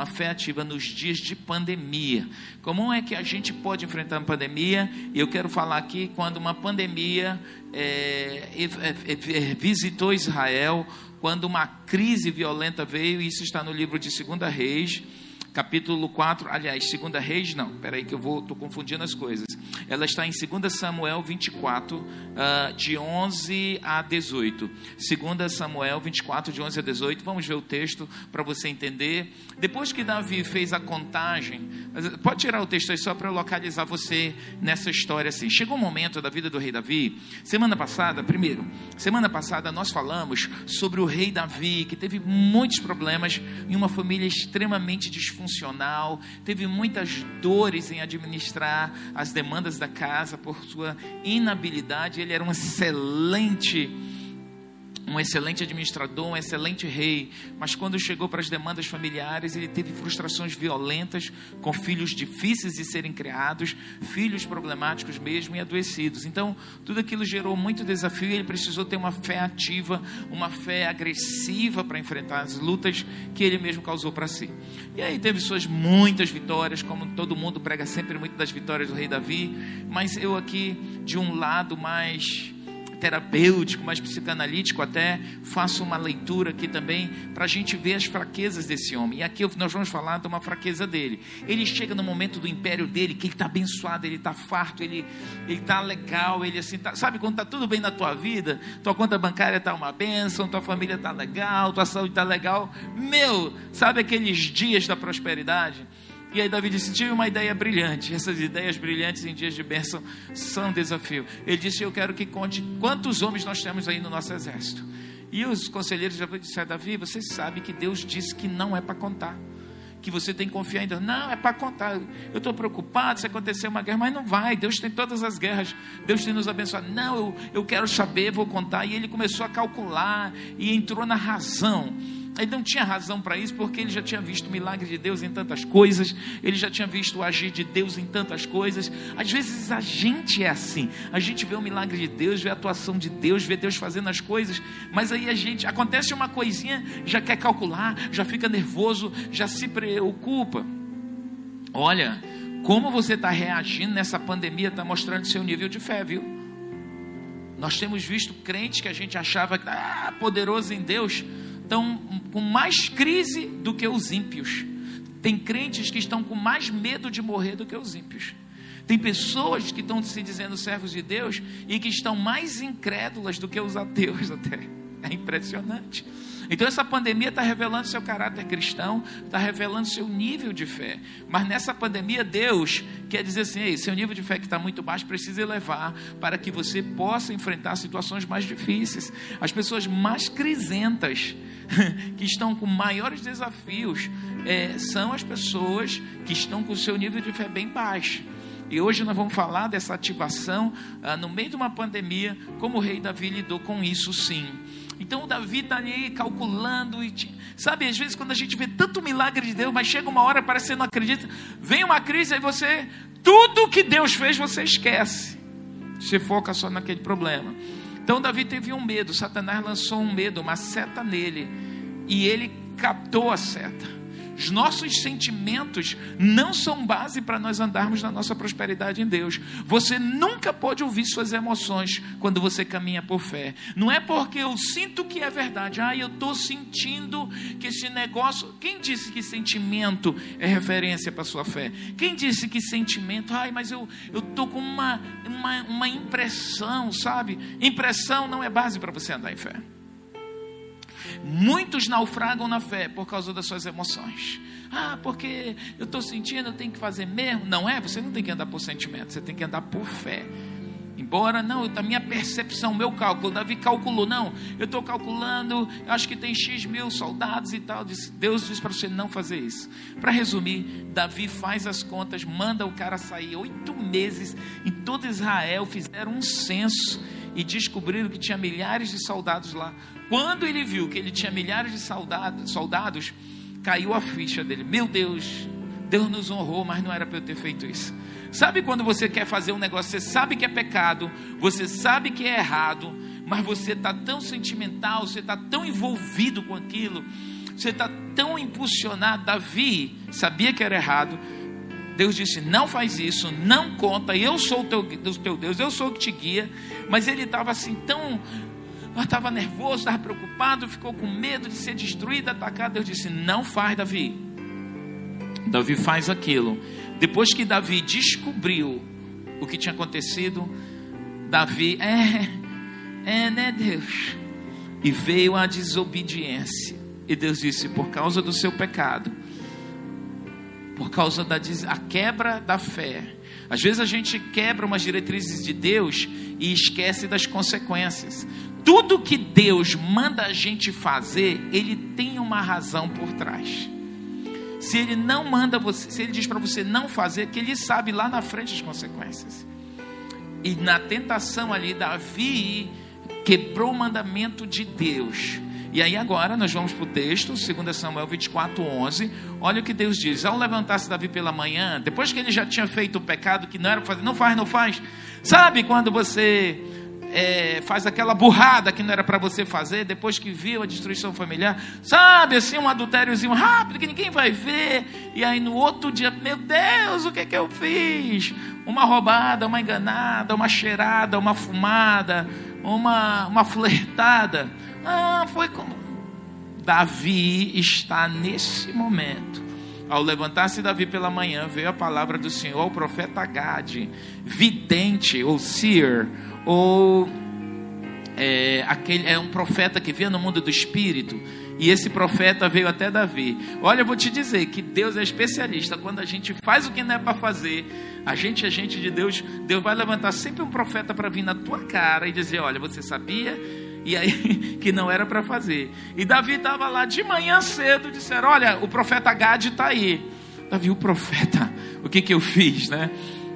uma fé ativa nos dias de pandemia. Como é que a gente pode enfrentar uma pandemia? E eu quero falar aqui quando uma pandemia é, é, é, visitou Israel, quando uma crise violenta veio, isso está no livro de 2 Reis capítulo 4, aliás, 2 Reis, não, peraí que eu vou, estou confundindo as coisas. Ela está em 2 Samuel 24, uh, ah, de 11 a 18. 2 Samuel 24, de 11 a 18. Vamos ver o texto para você entender. Depois que Davi fez a contagem, pode tirar o texto aí só para localizar você nessa história assim. Chegou um momento da vida do rei Davi. Semana passada, primeiro, semana passada nós falamos sobre o rei Davi, que teve muitos problemas em uma família extremamente disfuncional disfuncional, teve muitas dores em administrar as demandas da casa por sua inabilidade. Ele era um excelente um excelente administrador, um excelente rei, mas quando chegou para as demandas familiares, ele teve frustrações violentas com filhos difíceis de serem criados, filhos problemáticos mesmo e adoecidos. Então, tudo aquilo gerou muito desafio e ele precisou ter uma fé ativa, uma fé agressiva para enfrentar as lutas que ele mesmo causou para si. E aí teve suas muitas vitórias, como todo mundo prega sempre muito das vitórias do rei Davi, mas eu aqui de um lado mais terapêutico, mais psicanalítico até, faço uma leitura aqui também para a gente ver as fraquezas desse homem. E aqui nós vamos falar de uma fraqueza dele. Ele chega no momento do império dele, que ele está abençoado, ele está farto, ele está legal, ele assim, tá, sabe quando está tudo bem na tua vida, tua conta bancária está uma bênção, tua família está legal, tua saúde está legal. Meu, sabe aqueles dias da prosperidade? E aí Davi disse: Tive uma ideia brilhante. Essas ideias brilhantes em dias de bênção são um desafio. Ele disse: Eu quero que conte quantos homens nós temos aí no nosso exército. E os conselheiros já disseram: Davi, você sabe que Deus disse que não é para contar. Que você tem que confiar em Deus. Não, é para contar. Eu estou preocupado se acontecer uma guerra, mas não vai. Deus tem todas as guerras. Deus tem nos abençoado. Não, eu, eu quero saber, vou contar. E ele começou a calcular e entrou na razão. Ele não tinha razão para isso, porque ele já tinha visto o milagre de Deus em tantas coisas, ele já tinha visto o agir de Deus em tantas coisas. Às vezes a gente é assim, a gente vê o milagre de Deus, vê a atuação de Deus, vê Deus fazendo as coisas, mas aí a gente, acontece uma coisinha, já quer calcular, já fica nervoso, já se preocupa. Olha, como você está reagindo nessa pandemia está mostrando seu nível de fé, viu? Nós temos visto crentes que a gente achava ah, poderoso em Deus, estão com mais crise do que os ímpios. Tem crentes que estão com mais medo de morrer do que os ímpios. Tem pessoas que estão se dizendo servos de Deus e que estão mais incrédulas do que os ateus até. É impressionante. Então essa pandemia está revelando seu caráter cristão, está revelando seu nível de fé. Mas nessa pandemia, Deus quer dizer assim: Ei, seu nível de fé que está muito baixo precisa elevar para que você possa enfrentar situações mais difíceis. As pessoas mais crisentas, que estão com maiores desafios, é, são as pessoas que estão com o seu nível de fé bem baixo. E hoje nós vamos falar dessa ativação ah, no meio de uma pandemia, como o rei Davi lidou com isso sim. Então o Davi está ali calculando, e, sabe, às vezes quando a gente vê tanto milagre de Deus, mas chega uma hora, parece que você não acredita, vem uma crise, aí você, tudo que Deus fez, você esquece. Você foca só naquele problema. Então Davi teve um medo, Satanás lançou um medo, uma seta nele, e ele captou a seta. Os nossos sentimentos não são base para nós andarmos na nossa prosperidade em Deus. Você nunca pode ouvir suas emoções quando você caminha por fé. Não é porque eu sinto que é verdade. Ah, eu estou sentindo que esse negócio. Quem disse que sentimento é referência para sua fé? Quem disse que sentimento? Ai, mas eu estou com uma, uma, uma impressão, sabe? Impressão não é base para você andar em fé. Muitos naufragam na fé por causa das suas emoções. Ah, porque eu estou sentindo, eu tenho que fazer mesmo. Não é? Você não tem que andar por sentimento, você tem que andar por fé. Embora, não, da minha percepção, meu cálculo, Davi calculou, não, eu estou calculando, acho que tem X mil soldados e tal. Deus diz para você não fazer isso. Para resumir, Davi faz as contas, manda o cara sair oito meses em todo Israel, fizeram um censo e descobriram que tinha milhares de soldados lá. Quando ele viu que ele tinha milhares de soldados, soldados caiu a ficha dele. Meu Deus, Deus nos honrou, mas não era para eu ter feito isso. Sabe quando você quer fazer um negócio, você sabe que é pecado, você sabe que é errado, mas você está tão sentimental, você está tão envolvido com aquilo, Você está tão impulsionado. Davi sabia que era errado. Deus disse: Não faz isso, não conta. Eu sou o teu, teu Deus, eu sou o que te guia. Mas ele estava assim tão estava nervoso, estava preocupado, ficou com medo de ser destruído, atacado. Deus disse: Não faz, Davi. Davi faz aquilo. Depois que Davi descobriu o que tinha acontecido, Davi, é, é, né, Deus? E veio a desobediência. E Deus disse: Por causa do seu pecado, por causa da a quebra da fé. Às vezes a gente quebra umas diretrizes de Deus e esquece das consequências. Tudo que Deus manda a gente fazer, Ele tem uma razão por trás. Se Ele não manda você, se Ele diz para você não fazer, que Ele sabe lá na frente as consequências. E na tentação ali, Davi quebrou o mandamento de Deus. E aí agora nós vamos para o texto, 2 Samuel 24, 11. Olha o que Deus diz. Ao levantar-se Davi pela manhã, depois que ele já tinha feito o pecado que não era para fazer, não faz, não faz. Sabe quando você é, faz aquela burrada que não era para você fazer, depois que viu a destruição familiar, sabe, assim, um adultériozinho rápido que ninguém vai ver, e aí no outro dia, meu Deus, o que, que eu fiz? Uma roubada, uma enganada, uma cheirada, uma fumada, uma, uma flertada. Ah, foi como. Davi está nesse momento. Ao levantar-se Davi pela manhã, veio a palavra do Senhor ao profeta Gade, vidente ou seer, ou é, aquele, é um profeta que via no mundo do espírito, e esse profeta veio até Davi. Olha, eu vou te dizer que Deus é especialista. Quando a gente faz o que não é para fazer, a gente é gente de Deus, Deus vai levantar sempre um profeta para vir na tua cara e dizer: Olha, você sabia? E aí, que não era para fazer. E Davi estava lá de manhã cedo, disseram: Olha, o profeta Gade está aí. Davi, o profeta, o que que eu fiz, né?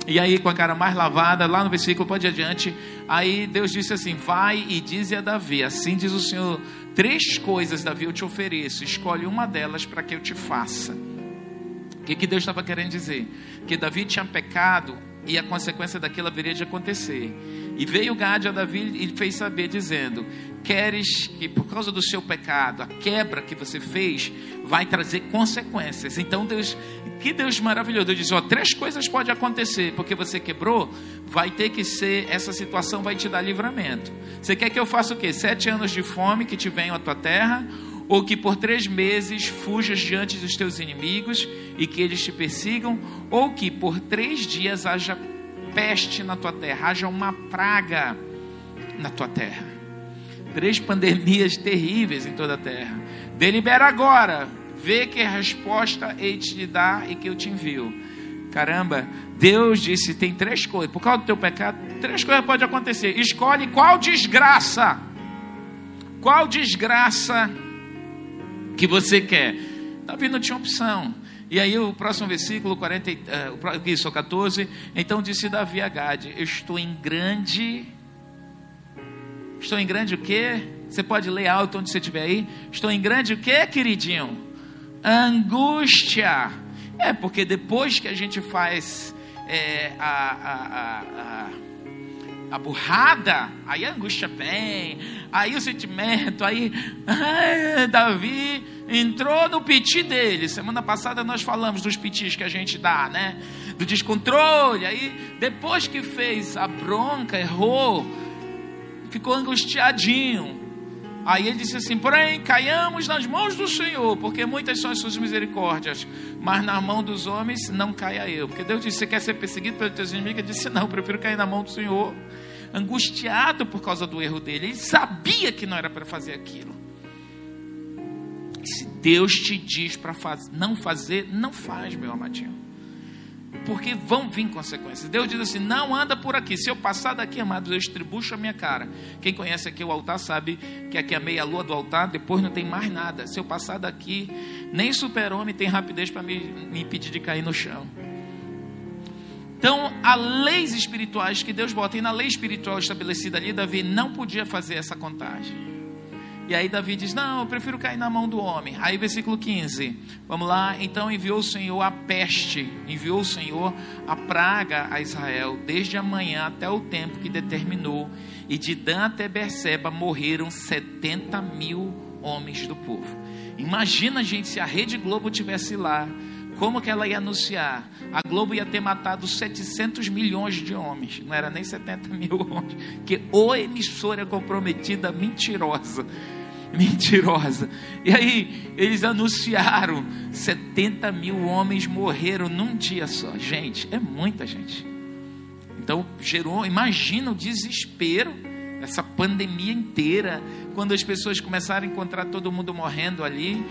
E aí, com a cara mais lavada, lá no versículo, pode adiante. Aí Deus disse assim: Vai e dize a Davi: Assim diz o Senhor: Três coisas, Davi, eu te ofereço. Escolhe uma delas para que eu te faça. O que, que Deus estava querendo dizer? Que Davi tinha pecado e a consequência daquilo haveria de acontecer. E veio Gade a Davi e fez saber, dizendo: Queres que por causa do seu pecado, a quebra que você fez, vai trazer consequências. Então Deus que Deus maravilhoso. Deus diz: ó, três coisas podem acontecer, porque você quebrou, vai ter que ser, essa situação vai te dar livramento. Você quer que eu faça o quê? Sete anos de fome que te venham à tua terra, ou que por três meses fujas diante dos teus inimigos e que eles te persigam, ou que por três dias haja peste na tua terra, haja uma praga na tua terra. Três pandemias terríveis em toda a terra. Delibera agora Vê que a resposta hei de te dar e que eu te envio. Caramba, Deus disse: tem três coisas. Por causa do teu pecado, três coisas podem acontecer. Escolhe qual desgraça. Qual desgraça que você quer. Davi não tinha opção. E aí o próximo versículo, 40, uh, isso, 14. Então disse Davi a Gade: Estou em grande. Estou em grande o quê? Você pode ler alto onde você estiver aí. Estou em grande o quê, queridinho? angústia. É, porque depois que a gente faz é, a, a, a, a, burrada, aí a angústia vem, aí o sentimento, aí ai, Davi entrou no piti dele. Semana passada nós falamos dos pitis que a gente dá, né? Do descontrole. Aí depois que fez a bronca, errou, ficou angustiadinho. Aí ele disse assim: Porém, caiamos nas mãos do Senhor, porque muitas são as suas misericórdias, mas na mão dos homens não caia eu. Porque Deus disse: Você quer ser perseguido pelos teus inimigos? Ele disse: Não, prefiro cair na mão do Senhor. Angustiado por causa do erro dele, ele sabia que não era para fazer aquilo. E se Deus te diz para faz, não fazer, não faz, meu amadinho porque vão vir consequências. Deus diz assim: não anda por aqui. Se eu passar daqui, amados, eu estribucho a minha cara. Quem conhece aqui o altar sabe que aqui é a meia-lua do altar, depois não tem mais nada. Se eu passar daqui, nem super-homem tem rapidez para me, me impedir de cair no chão. Então, há leis espirituais que Deus bota, e na lei espiritual estabelecida ali, Davi não podia fazer essa contagem. E aí Davi diz: Não, eu prefiro cair na mão do homem. Aí, versículo 15, vamos lá. Então enviou o Senhor a peste, enviou o Senhor a praga a Israel, desde amanhã até o tempo que determinou. E de Dan até Berseba morreram 70 mil homens do povo. Imagina, gente, se a Rede Globo tivesse lá, como que ela ia anunciar? A Globo ia ter matado 700 milhões de homens, não era nem 70 mil homens, que ou emissora comprometida, mentirosa, mentirosa. E aí eles anunciaram 70 mil homens morreram num dia só. Gente, é muita gente. Então gerou, imagina o desespero, essa pandemia inteira, quando as pessoas começaram a encontrar todo mundo morrendo ali,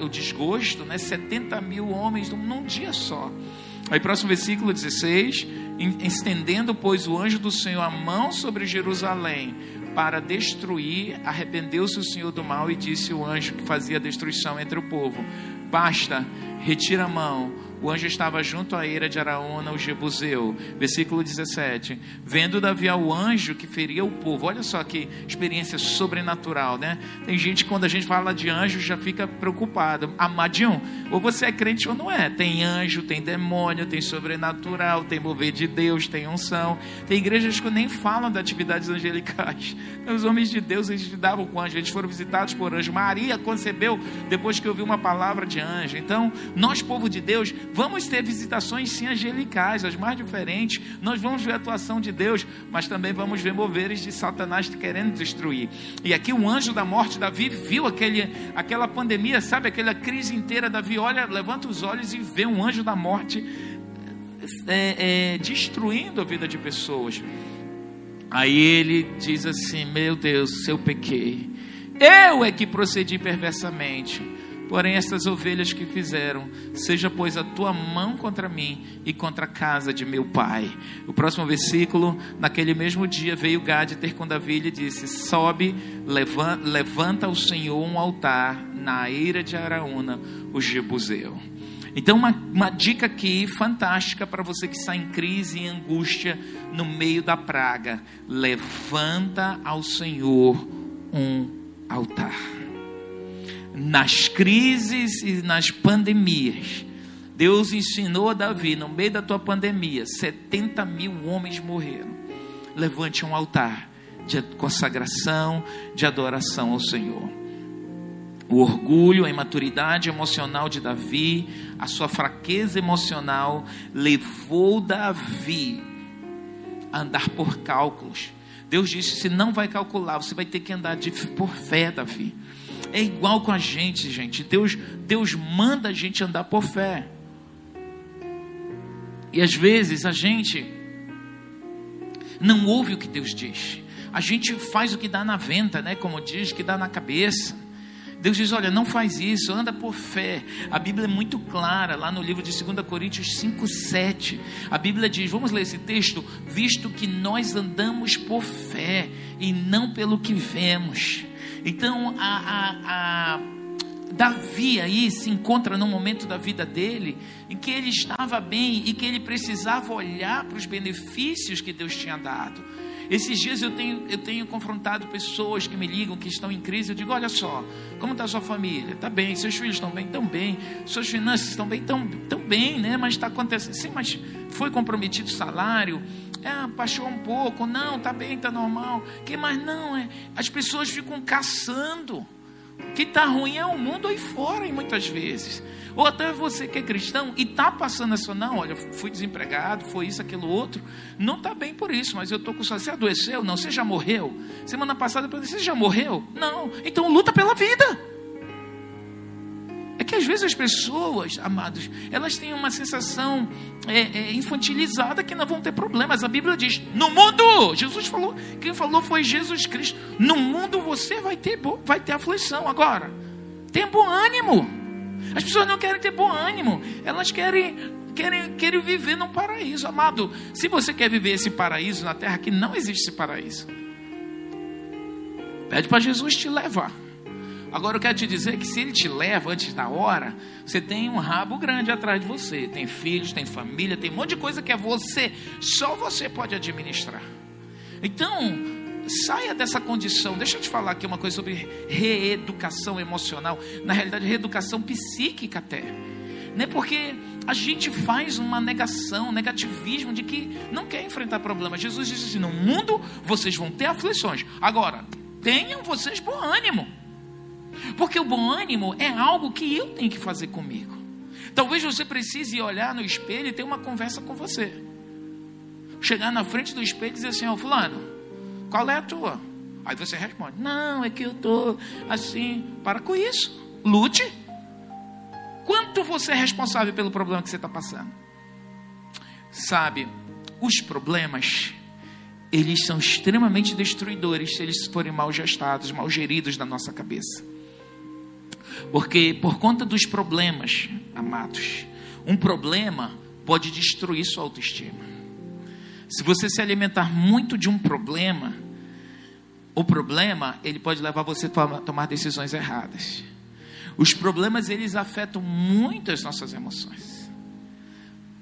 o desgosto, né? 70 mil homens num dia só. Aí, próximo versículo 16: estendendo, pois, o anjo do Senhor a mão sobre Jerusalém para destruir, arrependeu-se o Senhor do mal e disse o anjo que fazia a destruição entre o povo: Basta, retira a mão o anjo estava junto à eira de Araúna, o Jebuseu. Versículo 17. Vendo Davi ao anjo que feria o povo. Olha só que experiência sobrenatural, né? Tem gente, quando a gente fala de anjo, já fica preocupado. Amadinho, ou você é crente ou não é. Tem anjo, tem demônio, tem sobrenatural, tem mover de Deus, tem unção. Tem igrejas que nem falam de atividades angelicais. Os homens de Deus, eles lidavam com anjo, eles foram visitados por anjo. Maria concebeu depois que ouviu uma palavra de anjo. Então, nós, povo de Deus, Vamos ter visitações sim angelicais, as mais diferentes. Nós vamos ver a atuação de Deus, mas também vamos ver moveres de Satanás querendo destruir. E aqui o anjo da morte, Davi, viu aquele, aquela pandemia, sabe, aquela crise inteira. Davi olha, levanta os olhos e vê um anjo da morte é, é, destruindo a vida de pessoas. Aí ele diz assim: Meu Deus, se eu pequei, eu é que procedi perversamente Porém, estas ovelhas que fizeram, seja pois a tua mão contra mim e contra a casa de meu pai. O próximo versículo, naquele mesmo dia veio Gade ter com Davi e disse: Sobe, levanta, levanta ao Senhor um altar na eira de Araúna, o Jebuseu. Então, uma, uma dica aqui fantástica para você que está em crise e angústia no meio da praga: levanta ao Senhor um altar nas crises e nas pandemias. Deus ensinou a Davi, no meio da tua pandemia, 70 mil homens morreram. Levante um altar de consagração, de adoração ao Senhor. O orgulho, a imaturidade emocional de Davi, a sua fraqueza emocional, levou Davi a andar por cálculos. Deus disse: se não vai calcular, você vai ter que andar de, por fé, Davi. É igual com a gente, gente. Deus, Deus manda a gente andar por fé. E às vezes a gente não ouve o que Deus diz. A gente faz o que dá na venta, né? Como diz, que dá na cabeça. Deus diz: Olha, não faz isso, anda por fé. A Bíblia é muito clara, lá no livro de 2 Coríntios 5, 7. A Bíblia diz: Vamos ler esse texto, visto que nós andamos por fé e não pelo que vemos. Então, a, a, a Davi aí se encontra num momento da vida dele em que ele estava bem e que ele precisava olhar para os benefícios que Deus tinha dado. Esses dias eu tenho, eu tenho confrontado pessoas que me ligam, que estão em crise. Eu digo: olha só, como está sua família? Está bem, seus filhos estão bem? Estão bem. Suas finanças estão bem? Estão tão bem, né? Mas está acontecendo. Sim, mas foi comprometido o salário? É, baixou um pouco. Não, está bem, está normal. Que mais não? É, as pessoas ficam caçando. O que está ruim é o mundo aí fora, e muitas vezes. Ou até você que é cristão e está passando essa, não, olha, fui desempregado, foi isso, aquilo, outro. Não está bem por isso, mas eu estou com Você adoeceu? Não, você já morreu? Semana passada eu você já morreu? Não. Então luta pela vida. É que às vezes as pessoas, amados, elas têm uma sensação é, é, infantilizada que não vão ter problemas. A Bíblia diz: no mundo, Jesus falou, quem falou foi Jesus Cristo. No mundo você vai ter, vai ter aflição. Agora, tenha bom ânimo. As pessoas não querem ter bom ânimo, elas querem, querem, querem viver num paraíso. Amado, se você quer viver esse paraíso na terra, que não existe esse paraíso, pede para Jesus te levar. Agora eu quero te dizer que se ele te leva antes da hora, você tem um rabo grande atrás de você. Tem filhos, tem família, tem um monte de coisa que é você, só você pode administrar. Então, saia dessa condição. Deixa eu te falar aqui uma coisa sobre reeducação emocional. Na realidade, reeducação psíquica até. Né? Porque a gente faz uma negação, um negativismo de que não quer enfrentar problemas. Jesus disse assim: no mundo vocês vão ter aflições. Agora, tenham vocês bom ânimo. Porque o bom ânimo é algo que eu tenho que fazer comigo. Talvez você precise olhar no espelho e ter uma conversa com você. Chegar na frente do espelho e dizer assim: Ó, oh, Fulano, qual é a tua? Aí você responde: Não, é que eu estou assim. Para com isso. Lute. Quanto você é responsável pelo problema que você está passando? Sabe, os problemas, eles são extremamente destruidores se eles forem mal gestados, mal geridos na nossa cabeça. Porque por conta dos problemas, amados, um problema pode destruir sua autoestima. Se você se alimentar muito de um problema, o problema ele pode levar você a tomar decisões erradas. Os problemas eles afetam muito as nossas emoções.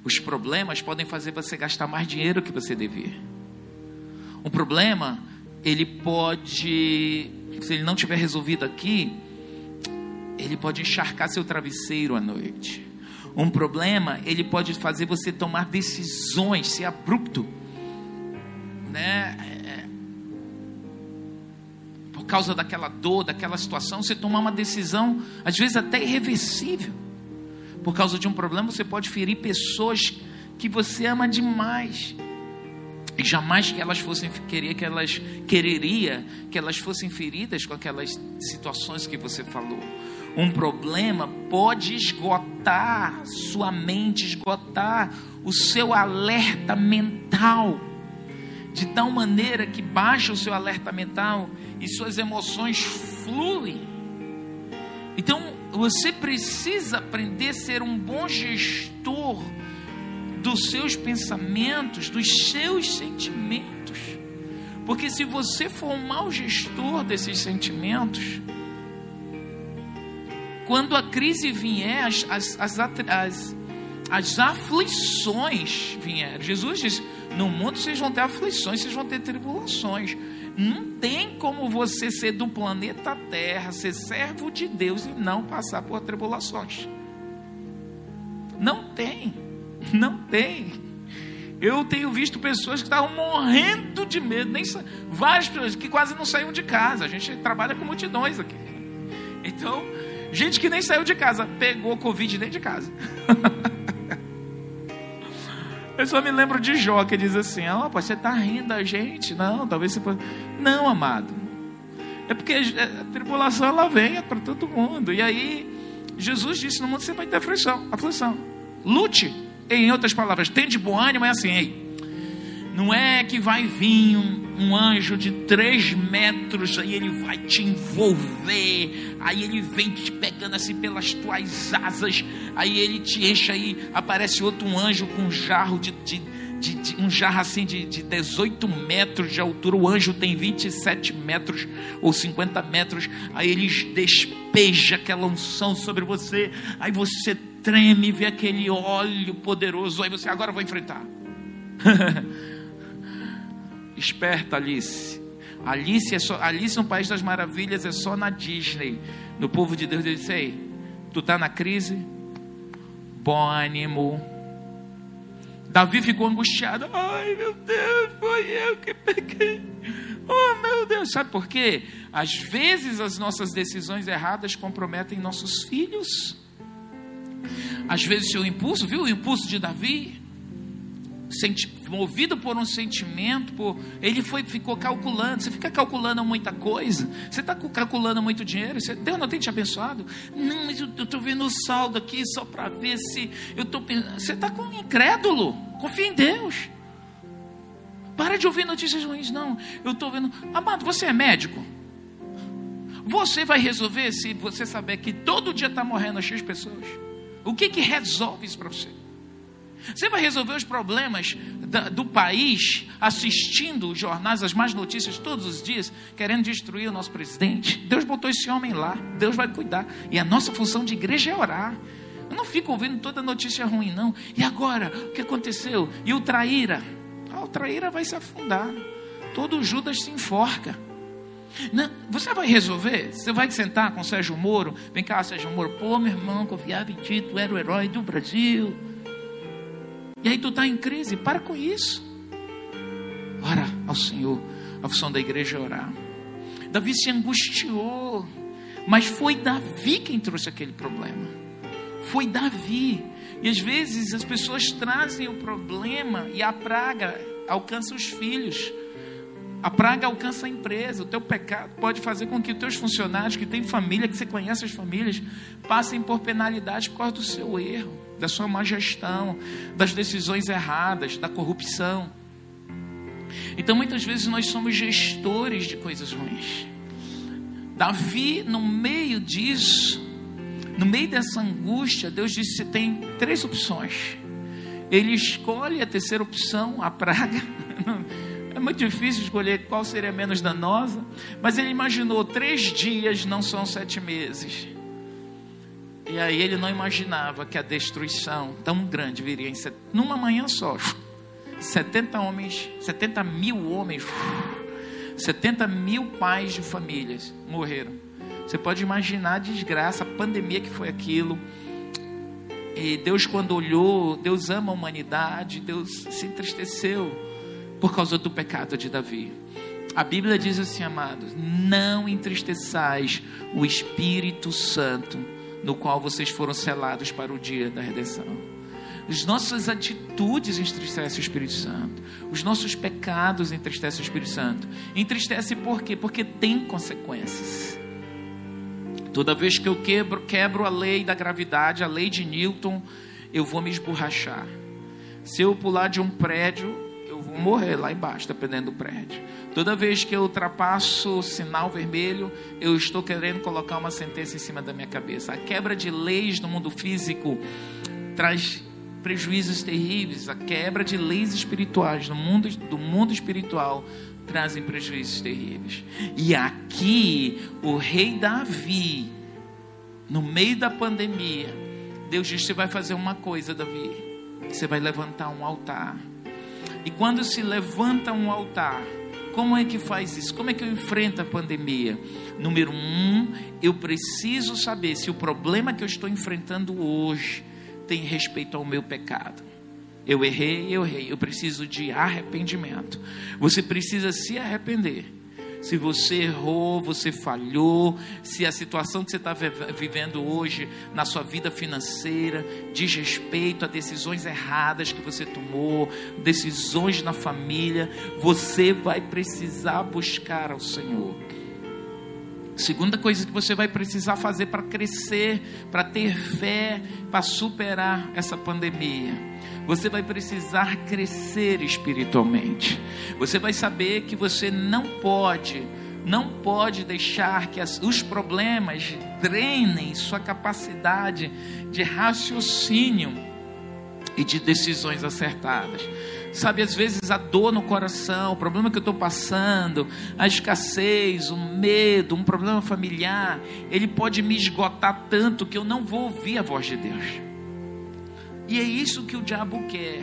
Os problemas podem fazer você gastar mais dinheiro que você devia. Um problema ele pode, se ele não tiver resolvido aqui, ele pode encharcar seu travesseiro à noite. Um problema, ele pode fazer você tomar decisões, ser abrupto, né? É, por causa daquela dor, daquela situação, você tomar uma decisão, às vezes até irreversível. Por causa de um problema, você pode ferir pessoas que você ama demais. E jamais que elas fossem querer que elas quereria que elas fossem feridas com aquelas situações que você falou. Um problema pode esgotar sua mente, esgotar o seu alerta mental, de tal maneira que baixa o seu alerta mental e suas emoções fluem. Então, você precisa aprender a ser um bom gestor dos seus pensamentos, dos seus sentimentos. Porque se você for um mau gestor desses sentimentos, quando a crise vier, as, as, as, as, aflições vierem. Jesus disse: No mundo vocês vão ter aflições, vocês vão ter tribulações. Não tem como você ser do planeta Terra, ser servo de Deus e não passar por tribulações. Não tem. Não tem. Eu tenho visto pessoas que estavam morrendo de medo, nem várias pessoas que quase não saíam de casa. A gente trabalha com multidões aqui. Então, Gente que nem saiu de casa, pegou Covid dentro de casa. Eu só me lembro de Jó que diz assim: Ah, você está rindo da gente? Não, talvez você. Não, amado. É porque a tribulação ela vem para todo mundo. E aí, Jesus disse: No mundo você vai ter aflição. aflição. Lute. Em outras palavras, tem de bom ânimo, é assim, ei. Não é que vai vir um, um anjo de três metros, aí ele vai te envolver, aí ele vem te pegando assim pelas tuas asas, aí ele te enche, aí aparece outro anjo com um jarro de, de, de, de um jarro assim de, de 18 metros de altura, o anjo tem 27 metros ou 50 metros, aí ele despeja aquela unção sobre você, aí você treme, vê aquele óleo poderoso, aí você agora vai enfrentar. Esperta, Alice. Alice, é só, Alice no País das Maravilhas é só na Disney. No povo de Deus, ele disse: Ei, tu está na crise? Bom ânimo. Davi ficou angustiado. Ai, meu Deus, foi eu que peguei. Oh, meu Deus. Sabe por quê? Às vezes as nossas decisões erradas comprometem nossos filhos. Às vezes seu impulso, viu o impulso de Davi? Movido por um sentimento, por, ele foi, ficou calculando. Você fica calculando muita coisa. Você está calculando muito dinheiro. Você, Deus não tem te abençoado? Não, mas eu estou vendo o saldo aqui só para ver se eu estou. Você está com um incrédulo. Confia em Deus. Para de ouvir notícias ruins. Não, eu estou vendo. Amado, você é médico? Você vai resolver se você saber que todo dia está morrendo X pessoas? O que, que resolve isso para você? Você vai resolver os problemas do país assistindo os jornais, as más notícias todos os dias, querendo destruir o nosso presidente? Deus botou esse homem lá, Deus vai cuidar. E a nossa função de igreja é orar. Eu não fico ouvindo toda notícia ruim, não. E agora, o que aconteceu? E o traíra? Ah, o traíra vai se afundar. Todo Judas se enforca. Não, você vai resolver? Você vai sentar com o Sérgio Moro? Vem cá, Sérgio Moro. Pô, meu irmão, confiava em ti, tu era o herói do Brasil. E aí tu está em crise, para com isso. Ora ao Senhor. A função da igreja é orar. Davi se angustiou. Mas foi Davi quem trouxe aquele problema. Foi Davi. E às vezes as pessoas trazem o problema e a praga alcança os filhos. A praga alcança a empresa. O teu pecado pode fazer com que os teus funcionários, que têm família, que você conhece as famílias, passem por penalidade por causa do seu erro, da sua má gestão, das decisões erradas, da corrupção. Então muitas vezes nós somos gestores de coisas ruins. Davi, no meio disso, no meio dessa angústia, Deus disse: tem três opções. Ele escolhe a terceira opção, a praga. É muito difícil escolher qual seria menos danosa, mas ele imaginou três dias não são sete meses. E aí ele não imaginava que a destruição tão grande viria em set... numa manhã só. 70 homens, 70 mil homens, 70 mil pais de famílias morreram. Você pode imaginar a desgraça, a pandemia que foi aquilo. E Deus, quando olhou, Deus ama a humanidade, Deus se entristeceu por causa do pecado de Davi. A Bíblia diz assim, amados: não entristeçais o Espírito Santo, no qual vocês foram selados para o dia da redenção. As nossas atitudes entristecem o Espírito Santo. Os nossos pecados entristecem o Espírito Santo. Entristece por quê? Porque tem consequências. Toda vez que eu quebro, quebro a lei da gravidade, a lei de Newton, eu vou me esborrachar. Se eu pular de um prédio, vou morrer lá embaixo, dependendo do prédio. Toda vez que eu ultrapasso o sinal vermelho, eu estou querendo colocar uma sentença em cima da minha cabeça. A quebra de leis no mundo físico traz prejuízos terríveis, a quebra de leis espirituais no mundo do mundo espiritual trazem prejuízos terríveis. E aqui o rei Davi, no meio da pandemia, Deus diz: você vai fazer uma coisa, Davi. Você vai levantar um altar. E quando se levanta um altar, como é que faz isso? Como é que eu enfrento a pandemia? Número um, eu preciso saber se o problema que eu estou enfrentando hoje tem respeito ao meu pecado. Eu errei, eu errei. Eu preciso de arrependimento. Você precisa se arrepender. Se você errou, você falhou, se a situação que você está vivendo hoje na sua vida financeira diz respeito a decisões erradas que você tomou, decisões na família, você vai precisar buscar ao Senhor. Segunda coisa que você vai precisar fazer para crescer, para ter fé, para superar essa pandemia. Você vai precisar crescer espiritualmente. Você vai saber que você não pode, não pode deixar que as, os problemas drenem sua capacidade de raciocínio e de decisões acertadas. Sabe, às vezes a dor no coração, o problema que eu estou passando, a escassez, o medo, um problema familiar, ele pode me esgotar tanto que eu não vou ouvir a voz de Deus. E é isso que o diabo quer.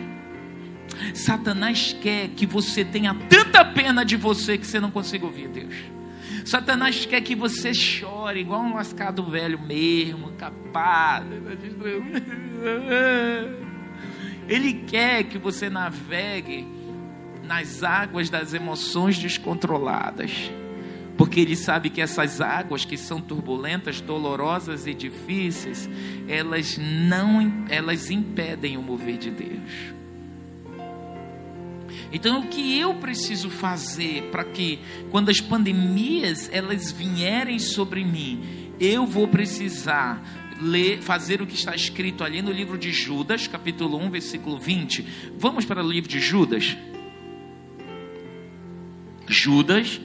Satanás quer que você tenha tanta pena de você que você não consiga ouvir Deus. Satanás quer que você chore igual um lascado velho mesmo, capado. Ele quer que você navegue nas águas das emoções descontroladas. Porque ele sabe que essas águas que são turbulentas, dolorosas e difíceis, elas não elas impedem o mover de Deus. Então, o que eu preciso fazer para que quando as pandemias elas vierem sobre mim, eu vou precisar ler, fazer o que está escrito ali no livro de Judas, capítulo 1, versículo 20. Vamos para o livro de Judas. Judas,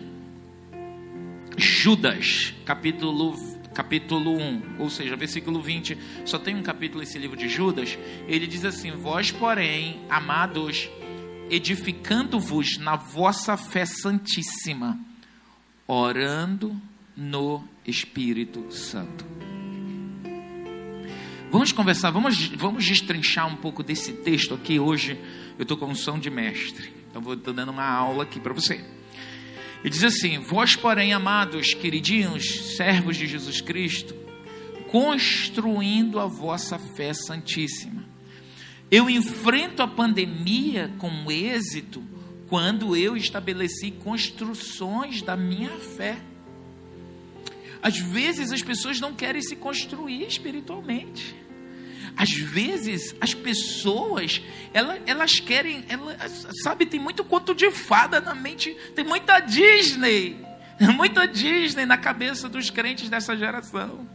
Judas, capítulo, capítulo 1, ou seja, versículo 20, só tem um capítulo esse livro de Judas. Ele diz assim: Vós, porém, amados, edificando-vos na vossa fé santíssima, orando no Espírito Santo. Vamos conversar, vamos, vamos destrinchar um pouco desse texto aqui. Hoje eu estou com unção de mestre, então vou estar dando uma aula aqui para você. Ele diz assim: Vós, porém, amados, queridinhos, servos de Jesus Cristo, construindo a vossa fé santíssima. Eu enfrento a pandemia com êxito quando eu estabeleci construções da minha fé. Às vezes as pessoas não querem se construir espiritualmente. Às vezes as pessoas, elas, elas querem, elas, sabe, tem muito conto de fada na mente, tem muita Disney, muita Disney na cabeça dos crentes dessa geração.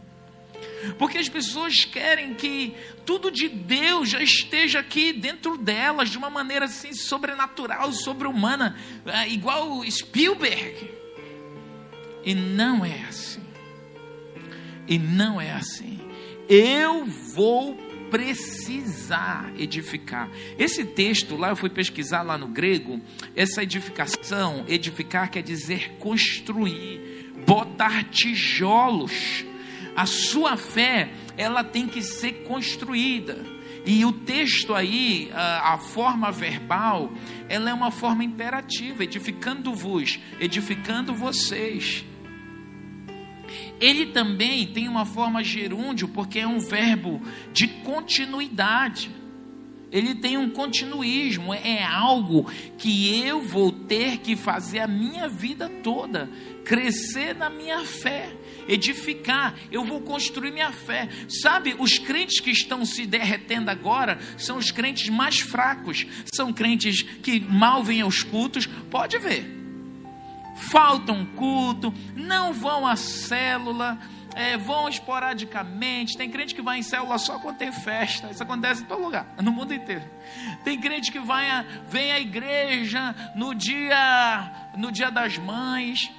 Porque as pessoas querem que tudo de Deus já esteja aqui dentro delas de uma maneira assim sobrenatural, sobre-humana, é, igual Spielberg. E não é assim. E não é assim. Eu vou precisar edificar. Esse texto lá eu fui pesquisar lá no grego, essa edificação, edificar quer dizer construir, botar tijolos a sua fé, ela tem que ser construída. E o texto aí, a, a, forma verbal, ela é uma forma imperativa, edificando-vos, edificando vocês. Ele também tem uma forma gerúndio, porque é um verbo de continuidade. Ele tem um continuismo, é algo que eu vou ter que fazer a minha vida toda, crescer na minha fé edificar, eu vou construir minha fé. Sabe, os crentes que estão se derretendo agora são os crentes mais fracos, são crentes que mal vêm aos cultos, pode ver. Faltam culto, não vão à célula, é, vão esporadicamente. Tem crente que vai em célula só quando tem festa. Isso acontece em todo lugar, no mundo inteiro. Tem crente que vai a, vem à igreja no dia, no dia das mães.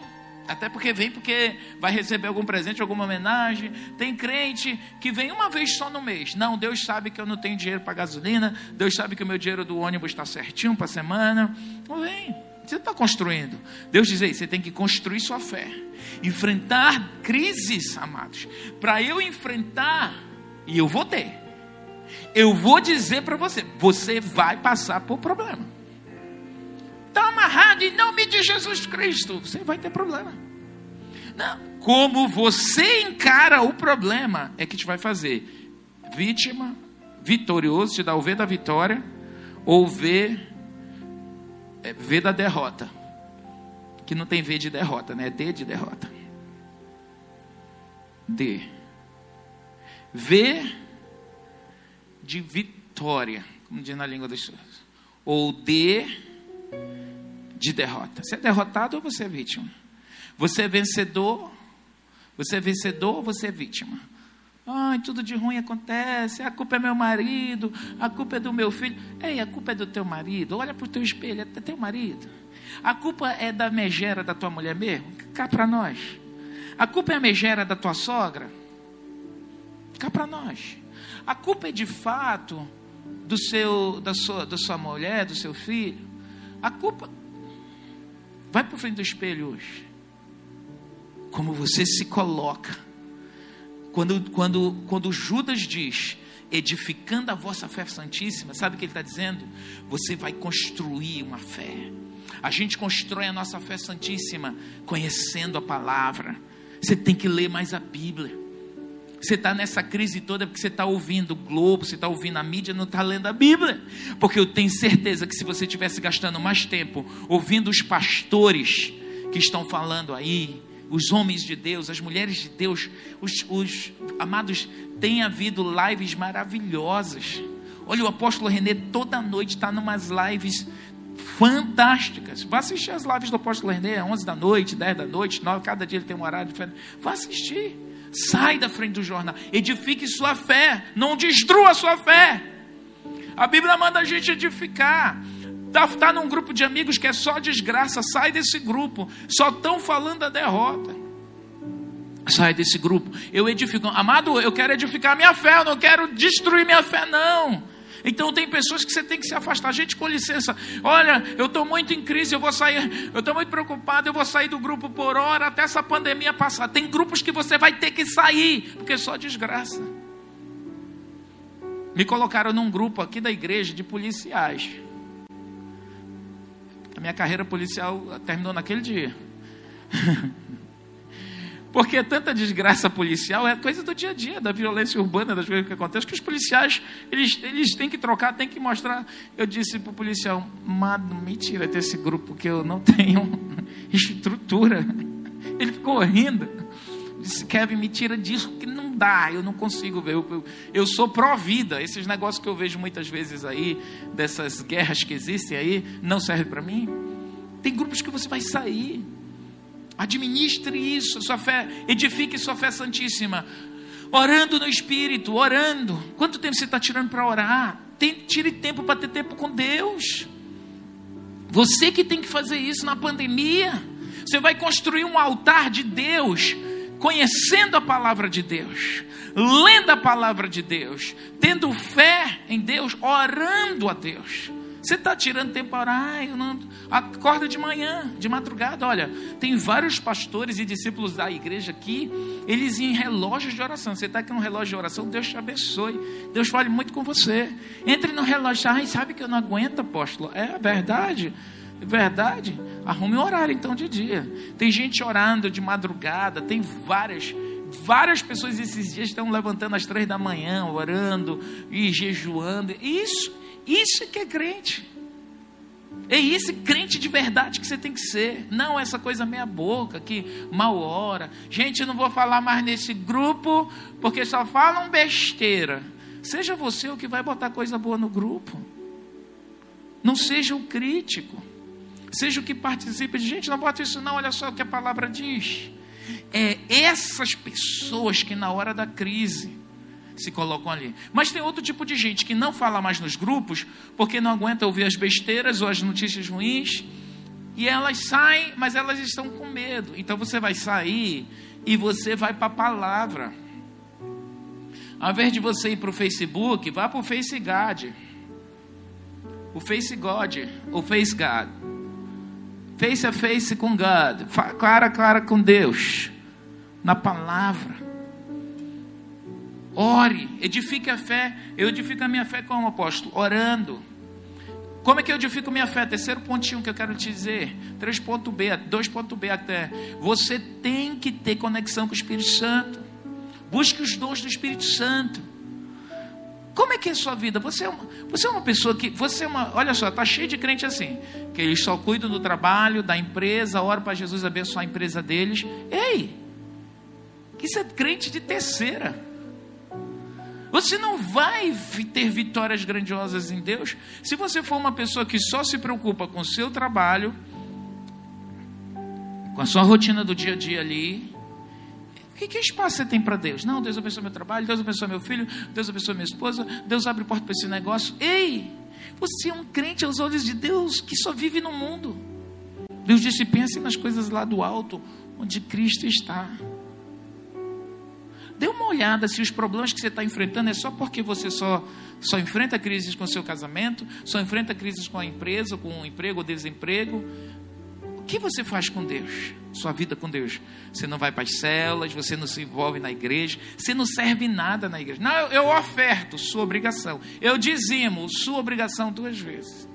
Até porque vem porque vai receber algum presente, alguma homenagem. Tem crente que vem uma vez só no mês. Não, Deus sabe que eu não tenho dinheiro para gasolina. Deus sabe que o meu dinheiro do ônibus está certinho para a semana. Não vem. Você está construindo. Deus diz aí, você tem que construir sua fé. Enfrentar crises, amados. Para eu enfrentar, e eu vou ter. Eu vou dizer para você, você vai passar por problema está amarrado em nome de Jesus Cristo, você vai ter problema. Não, como você encara o problema é que te vai fazer vítima, vitorioso, te dá o V da vitória, ou V, é, v da derrota. Que não tem V de derrota, né? É D de derrota. D. V de vitória, como diz na língua dos Ou D de derrota. Você é derrotado ou você é vítima? Você é vencedor? Você é vencedor ou você é vítima? Ai, tudo de ruim acontece, a culpa é meu marido, a culpa é do meu filho. Ei, a culpa é do teu marido. Olha para o teu espelho, é teu marido. A culpa é da megera da tua mulher mesmo? Cá para nós. A culpa é a megera da tua sogra? Cá para nós. A culpa é de fato do seu, da sua, da sua mulher, do seu filho? A culpa, Vai para frente do espelho hoje. Como você se coloca. Quando, quando, quando Judas diz, edificando a vossa fé santíssima, sabe o que ele está dizendo? Você vai construir uma fé. A gente constrói a nossa fé santíssima conhecendo a palavra. Você tem que ler mais a Bíblia. Você está nessa crise toda porque você está ouvindo o Globo, você está ouvindo a mídia, não está lendo a Bíblia. Porque eu tenho certeza que se você estivesse gastando mais tempo ouvindo os pastores que estão falando aí, os homens de Deus, as mulheres de Deus, os, os amados, tem havido lives maravilhosas. Olha, o apóstolo René toda noite está numas lives fantásticas. Vá assistir as lives do apóstolo René, 11 da noite, 10 da noite, 9, cada dia ele tem um horário diferente. Vá assistir. Sai da frente do jornal. Edifique sua fé. Não destrua sua fé. A Bíblia manda a gente edificar. Está tá num grupo de amigos que é só desgraça. Sai desse grupo. Só estão falando a derrota. Sai desse grupo. Eu edifico. Amado, eu quero edificar minha fé. Eu não quero destruir minha fé, não. Então tem pessoas que você tem que se afastar. Gente, com licença, olha, eu estou muito em crise, eu vou sair, eu estou muito preocupado, eu vou sair do grupo por hora até essa pandemia passar. Tem grupos que você vai ter que sair, porque é só desgraça. Me colocaram num grupo aqui da igreja de policiais. A minha carreira policial terminou naquele dia. Porque tanta desgraça policial é coisa do dia a dia, da violência urbana, das coisas que acontecem, que os policiais, eles, eles têm que trocar, têm que mostrar. Eu disse para o policial, mano, me tira desse grupo que eu não tenho estrutura. Ele ficou rindo. Disse, Kevin, me tira disso, que não dá, eu não consigo ver. Eu, eu, eu sou pró-vida. Esses negócios que eu vejo muitas vezes aí, dessas guerras que existem aí, não serve para mim. Tem grupos que você vai sair. Administre isso, sua fé, edifique sua fé santíssima. Orando no Espírito, orando. Quanto tempo você está tirando para orar? Tem, tire tempo para ter tempo com Deus. Você que tem que fazer isso na pandemia. Você vai construir um altar de Deus, conhecendo a palavra de Deus, lendo a palavra de Deus, tendo fé em Deus, orando a Deus. Você está tirando tempo para orar, não... acorda de manhã, de madrugada. Olha, tem vários pastores e discípulos da igreja aqui, eles em relógios de oração. Você está aqui no relógio de oração, Deus te abençoe. Deus fale muito com você. Entre no relógio, ai, sabe que eu não aguento, apóstolo. É verdade, verdade. Arrume um horário então de dia. Tem gente orando de madrugada, tem várias várias pessoas esses dias estão levantando às três da manhã, orando e jejuando. Isso isso é que é crente. É esse crente de verdade que você tem que ser. Não essa coisa meia boca que mal ora. Gente, eu não vou falar mais nesse grupo porque só falam besteira. Seja você o que vai botar coisa boa no grupo. Não seja o crítico. Seja o que participe de gente, não bota isso não, olha só o que a palavra diz. É essas pessoas que na hora da crise se colocam ali. Mas tem outro tipo de gente que não fala mais nos grupos porque não aguenta ouvir as besteiras ou as notícias ruins. E elas saem, mas elas estão com medo. Então você vai sair e você vai para a palavra. Ao invés de você ir para o Facebook, vá para o Face God. O Face God, o Face God. Face a face com God, cara a cara com Deus, na palavra. Ore, edifique a fé. Eu edifico a minha fé como apóstolo? Orando. Como é que eu edifico minha fé? Terceiro pontinho que eu quero te dizer. 3.b, 2.b até. Você tem que ter conexão com o Espírito Santo. Busque os dons do Espírito Santo. Como é que é a sua vida? Você é uma, você é uma pessoa que. Você é uma. Olha só, está cheio de crente assim. Que eles só cuidam do trabalho, da empresa, ora para Jesus abençoar a empresa deles. Ei! Isso é crente de terceira. Você não vai ter vitórias grandiosas em Deus se você for uma pessoa que só se preocupa com o seu trabalho, com a sua rotina do dia a dia ali. Que, que espaço você tem para Deus? Não, Deus abençoe meu trabalho, Deus abençoe meu filho, Deus abençoe minha esposa, Deus abre porta para esse negócio. Ei, você é um crente aos olhos de Deus que só vive no mundo. Deus disse: pense nas coisas lá do alto, onde Cristo está. Dê uma olhada se os problemas que você está enfrentando é só porque você só, só enfrenta crises com seu casamento, só enfrenta crises com a empresa, com o emprego ou desemprego. Que você faz com Deus? Sua vida com Deus. Você não vai para as celas, você não se envolve na igreja, você não serve nada na igreja. Não, eu, oferto, sua obrigação. Eu dizimo, sua obrigação duas vezes.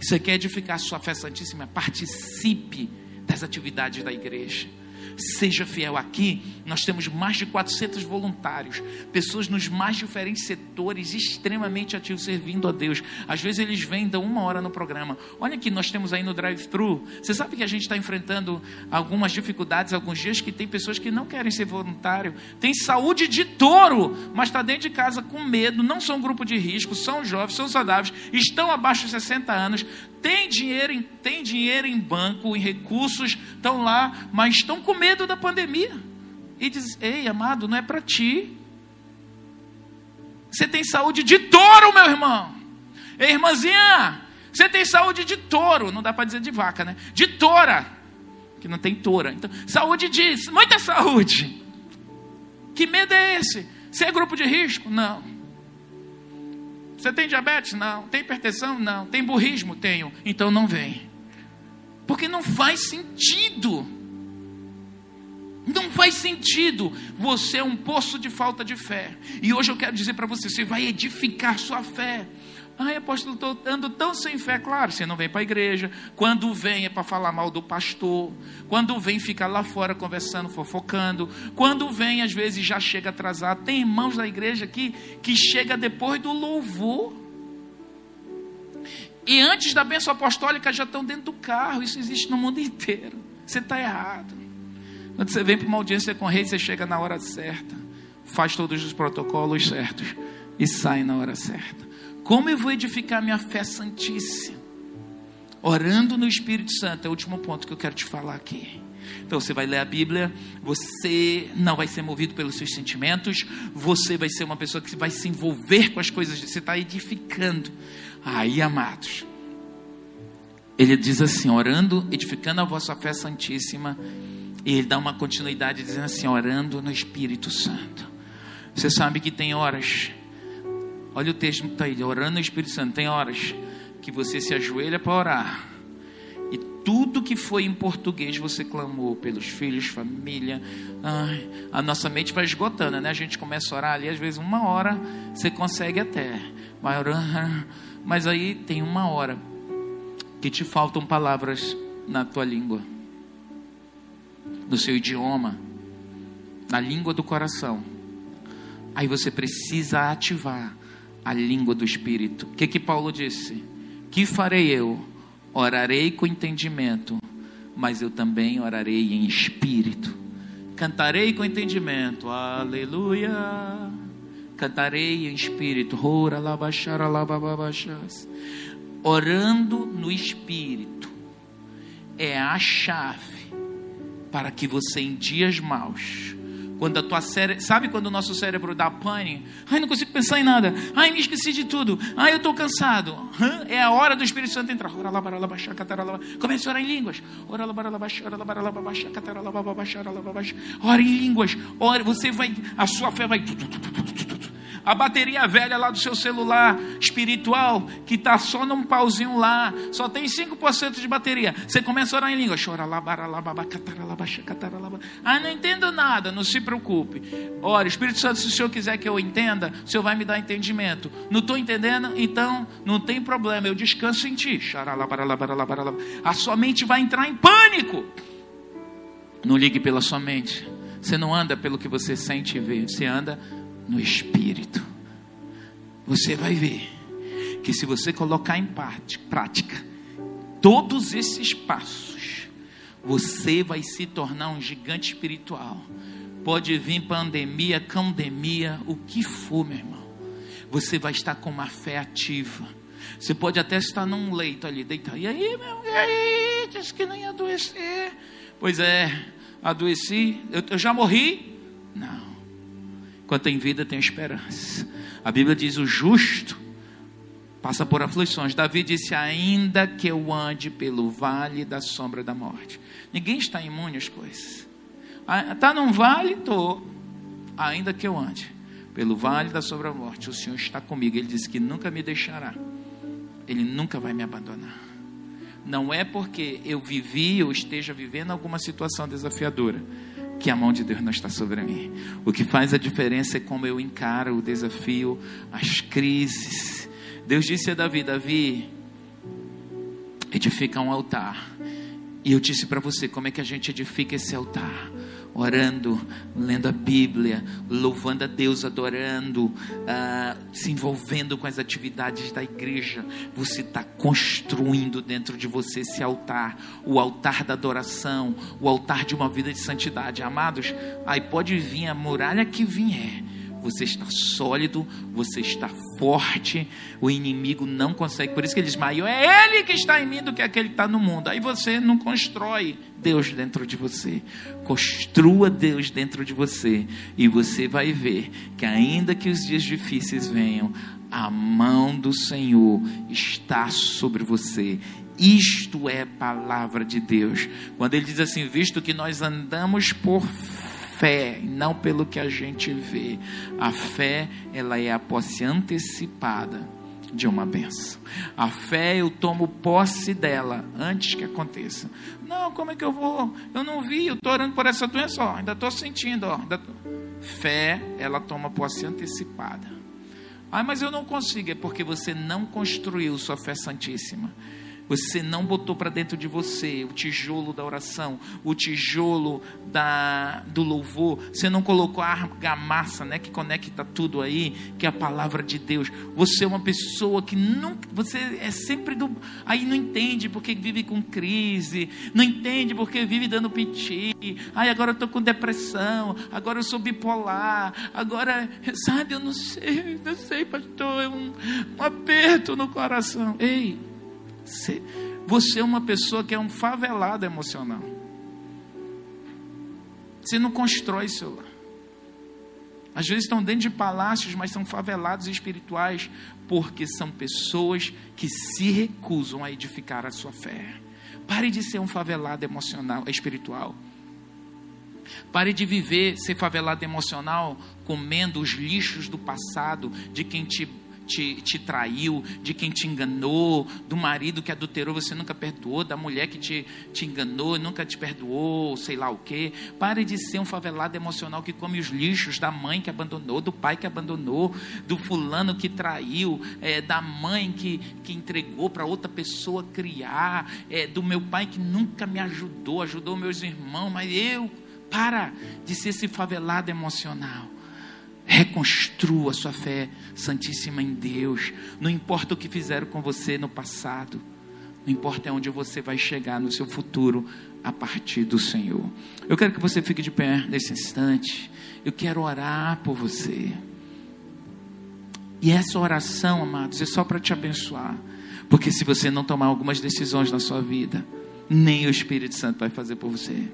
Você quer edificar sua fé santíssima? Participe das atividades da igreja. Seja fiel aqui. Nós temos mais de 400 voluntários, pessoas nos mais diferentes setores, extremamente ativos, servindo a Deus. Às vezes eles vêm, dão uma hora no programa. Olha aqui, nós temos aí no drive-thru. Você sabe que a gente está enfrentando algumas dificuldades, alguns dias que tem pessoas que não querem ser voluntário, tem saúde de touro, mas está dentro de casa com medo, não são grupo de risco, são jovens, são saudáveis, estão abaixo de 60 anos, tem dinheiro, em, tem dinheiro em banco, em recursos, estão lá, mas estão com medo da pandemia. E diz: Ei, amado, não é para ti. Você tem saúde de touro, meu irmão. Ei, irmãzinha, você tem saúde de touro. Não dá para dizer de vaca, né? De tora. Que não tem toura. Então, saúde de. Muita saúde. Que medo é esse? Você é grupo de risco? Não. Você tem diabetes? Não. Tem hipertensão? Não. Tem burrismo? Tenho. Então não vem. Porque não faz sentido. Não faz sentido. Você é um poço de falta de fé. E hoje eu quero dizer para você: você vai edificar sua fé. Ai, apóstolo, estou ando tão sem fé. Claro, você não vem para a igreja. Quando vem é para falar mal do pastor. Quando vem, fica lá fora conversando, fofocando. Quando vem, às vezes já chega atrasado. Tem irmãos da igreja aqui que chega depois do louvor. E antes da bênção apostólica já estão dentro do carro. Isso existe no mundo inteiro. Você está errado. Quando você vem para uma audiência com o rei, você chega na hora certa, faz todos os protocolos certos e sai na hora certa. Como eu vou edificar minha fé santíssima? Orando no Espírito Santo, é o último ponto que eu quero te falar aqui. Então você vai ler a Bíblia, você não vai ser movido pelos seus sentimentos, você vai ser uma pessoa que vai se envolver com as coisas, você está edificando. Aí, amados, ele diz assim: orando, edificando a vossa fé santíssima, e ele dá uma continuidade dizendo assim: orando no Espírito Santo. Você sabe que tem horas, olha o texto que está aí, orando no Espírito Santo, tem horas que você se ajoelha para orar tudo que foi em português você clamou pelos filhos, família. Ai, a nossa mente vai esgotando, né? A gente começa a orar ali, às vezes uma hora você consegue até. Vai mas aí tem uma hora que te faltam palavras na tua língua, no seu idioma, na língua do coração. Aí você precisa ativar a língua do Espírito. O que que Paulo disse? Que farei eu? Orarei com entendimento, mas eu também orarei em espírito. Cantarei com entendimento, aleluia. Cantarei em espírito, orando no espírito é a chave para que você em dias maus quando a tua cérebro, sabe quando o nosso cérebro dá pane? Ai, não consigo pensar em nada. Ai, me esqueci de tudo. Ai, eu estou cansado. É a hora do Espírito Santo entrar. Comece a orar em línguas. Ora em línguas. Ora, você vai, a sua fé vai a bateria velha lá do seu celular espiritual, que está só num pauzinho lá, só tem 5% de bateria. Você começa a orar em língua. Chora lá, Ah, não entendo nada, não se preocupe. Ora, Espírito Santo, se o Senhor quiser que eu entenda, o Senhor vai me dar entendimento. Não estou entendendo? Então, não tem problema, eu descanso em ti. A sua mente vai entrar em pânico. Não ligue pela sua mente. Você não anda pelo que você sente e vê, você anda no espírito. Você vai ver que se você colocar em prática todos esses passos, você vai se tornar um gigante espiritual. Pode vir pandemia, candemia, o que for, meu irmão. Você vai estar com uma fé ativa. Você pode até estar num leito ali, deitado. E aí, meu, e aí? Disse que ia adoecer. Pois é, adoeci. Eu, eu já morri? Não. Quando tem vida, tem esperança. A Bíblia diz: o justo passa por aflições. Davi disse: ainda que eu ande pelo vale da sombra da morte. Ninguém está imune às coisas. Está num vale? Estou. Ainda que eu ande pelo vale da sombra da morte, o Senhor está comigo. Ele disse que nunca me deixará. Ele nunca vai me abandonar. Não é porque eu vivi ou esteja vivendo alguma situação desafiadora que a mão de Deus não está sobre mim. O que faz a diferença é como eu encaro o desafio, as crises. Deus disse a Davi: Davi, edifica um altar. E eu disse para você como é que a gente edifica esse altar orando, lendo a Bíblia, louvando a Deus, adorando, uh, se envolvendo com as atividades da igreja. Você está construindo dentro de você esse altar, o altar da adoração, o altar de uma vida de santidade. Amados, aí pode vir a muralha que vier você está sólido, você está forte, o inimigo não consegue. Por isso que ele diz: maior é ele que está em mim do que aquele que está no mundo. Aí você não constrói Deus dentro de você. Construa Deus dentro de você. E você vai ver que, ainda que os dias difíceis venham, a mão do Senhor está sobre você. Isto é palavra de Deus. Quando ele diz assim: visto que nós andamos por fé, não pelo que a gente vê. A fé, ela é a posse antecipada de uma benção. A fé, eu tomo posse dela antes que aconteça. Não, como é que eu vou? Eu não vi, eu estou orando por essa doença, ó, ainda estou sentindo. Ó, tô... Fé, ela toma posse antecipada. Ah, mas eu não consigo, é porque você não construiu sua fé santíssima. Você não botou para dentro de você o tijolo da oração, o tijolo da, do louvor. Você não colocou a argamassa, né, que conecta tudo aí, que é a palavra de Deus. Você é uma pessoa que nunca, você é sempre do, aí não entende porque vive com crise, não entende porque vive dando piti. Ai, agora eu tô com depressão, agora eu sou bipolar, agora, sabe, eu não sei, não sei, pastor, é um, um aperto no coração. Ei, você é uma pessoa que é um favelado emocional. Você não constrói seu lar. Às vezes estão dentro de palácios, mas são favelados espirituais, porque são pessoas que se recusam a edificar a sua fé. Pare de ser um favelado emocional, espiritual. Pare de viver, ser favelado emocional, comendo os lixos do passado de quem te te, te traiu, de quem te enganou, do marido que adulterou, você nunca perdoou, da mulher que te, te enganou, nunca te perdoou, sei lá o quê. Pare de ser um favelado emocional que come os lixos da mãe que abandonou, do pai que abandonou, do fulano que traiu, é, da mãe que, que entregou para outra pessoa criar, é, do meu pai que nunca me ajudou, ajudou meus irmãos, mas eu. Para de ser esse favelado emocional. Reconstrua sua fé santíssima em Deus. Não importa o que fizeram com você no passado. Não importa onde você vai chegar no seu futuro a partir do Senhor. Eu quero que você fique de pé nesse instante. Eu quero orar por você. E essa oração, amados, é só para te abençoar. Porque se você não tomar algumas decisões na sua vida, nem o Espírito Santo vai fazer por você.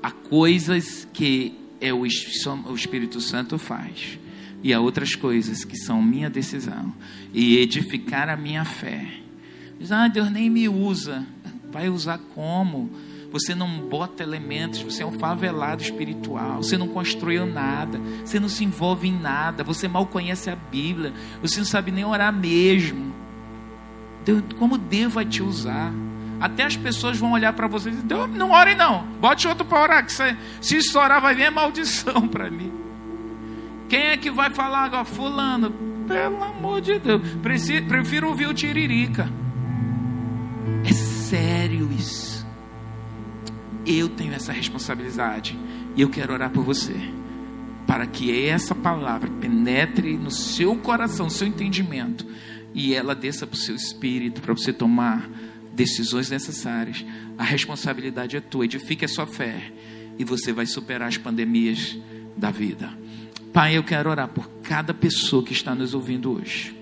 Há coisas que é o, Espírito Santo faz. E há outras coisas que são minha decisão. E edificar a minha fé. Diz, ah, Deus nem me usa. Vai usar como? Você não bota elementos, você é um favelado espiritual, você não construiu nada, você não se envolve em nada, você mal conhece a Bíblia, você não sabe nem orar mesmo. Deus, como Deus vai te usar? Até as pessoas vão olhar para você e dizer: não ore não, bote outro para orar, que você, se estourar vai vir maldição para mim. Quem é que vai falar agora? Fulano, pelo amor de Deus, prefiro ouvir o tiririca. É sério isso. Eu tenho essa responsabilidade e eu quero orar por você, para que essa palavra penetre no seu coração, no seu entendimento, e ela desça para o seu espírito, para você tomar decisões necessárias. A responsabilidade é tua. Edifique a sua fé e você vai superar as pandemias da vida. Pai, eu quero orar por cada pessoa que está nos ouvindo hoje.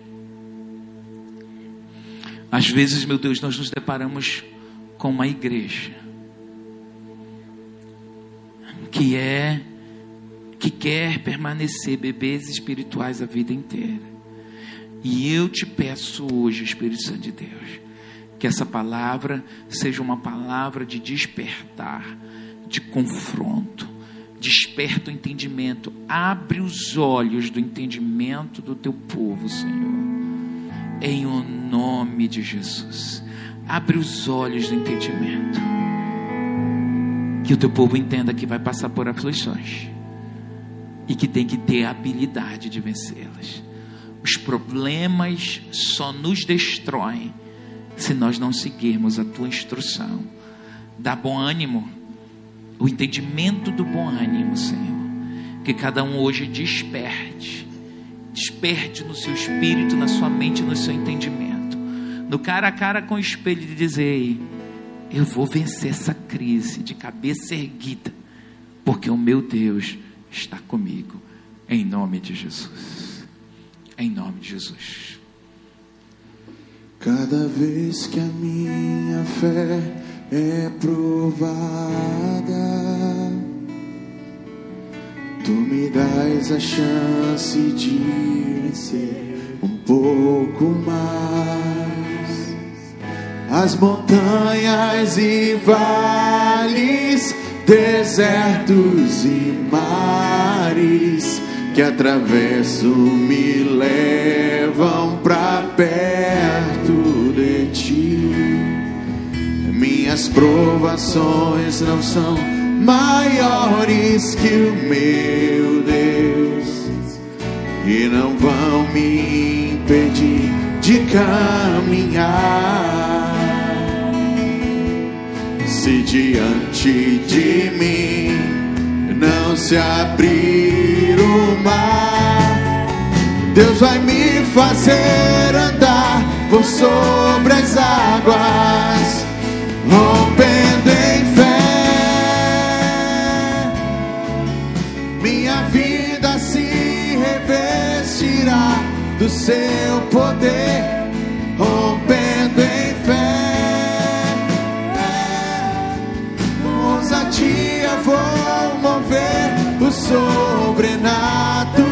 Às vezes, meu Deus, nós nos deparamos com uma igreja que é que quer permanecer bebês espirituais a vida inteira. E eu te peço hoje, Espírito Santo de Deus, que essa palavra seja uma palavra de despertar, de confronto. Desperta o entendimento, abre os olhos do entendimento do teu povo, Senhor. Em o nome de Jesus. Abre os olhos do entendimento. Que o teu povo entenda que vai passar por aflições e que tem que ter a habilidade de vencê-las. Os problemas só nos destroem se nós não seguirmos a tua instrução. Dá bom ânimo, o entendimento do bom ânimo, Senhor. Que cada um hoje desperte, desperte no seu espírito, na sua mente, no seu entendimento. No cara a cara com o espelho de dizer: Eu vou vencer essa crise de cabeça erguida, porque o meu Deus está comigo. Em nome de Jesus. Em nome de Jesus. Cada vez que a minha fé é provada, tu me dás a chance de vencer um pouco mais. As montanhas e vales, desertos e mares que atravesso me levam pra perto Minhas provações não são maiores que o meu Deus e não vão me impedir de caminhar. Se diante de mim não se abrir o mar, Deus vai me fazer andar por sobre as águas, do seu poder, rompendo em fé. Ousadia vou mover o sobrenatural.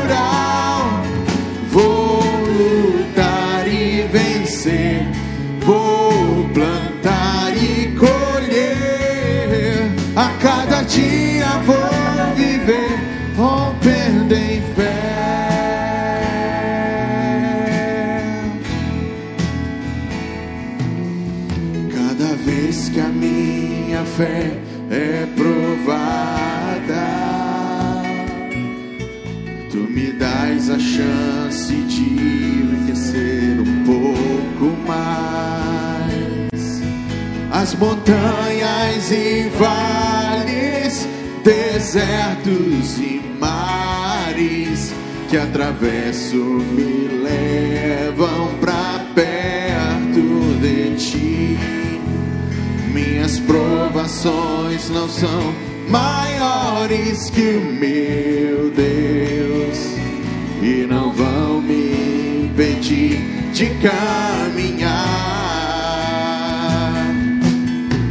Fé é provada, tu me dás a chance de enriquecer um pouco mais. As montanhas e vales, desertos e mares que atravesso me levam pra Minhas provações não são maiores que o meu Deus e não vão me impedir de caminhar.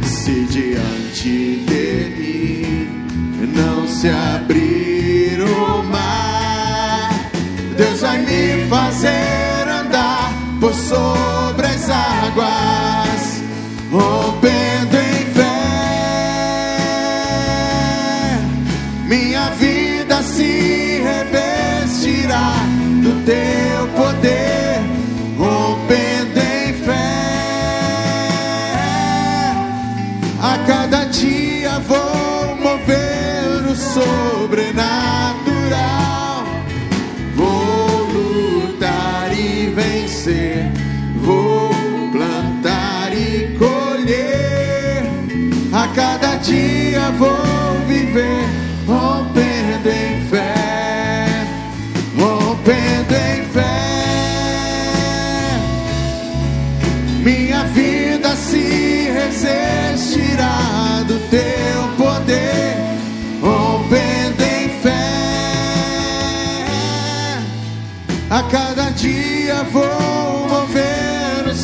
Se diante de mim não se abrir o mar, Deus vai me fazer andar por sobre as águas, rompendo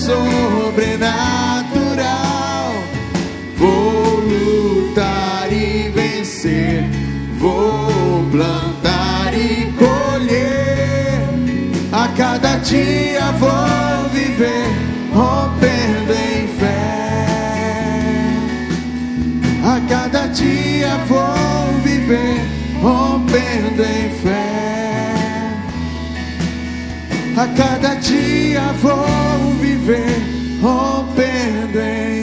sobrenatural. Vou lutar e vencer. Vou plantar e colher. A cada dia vou viver, rompendo em fé. A cada dia vou viver, rompendo em fé. A cada dia vou vem rompendo oh, em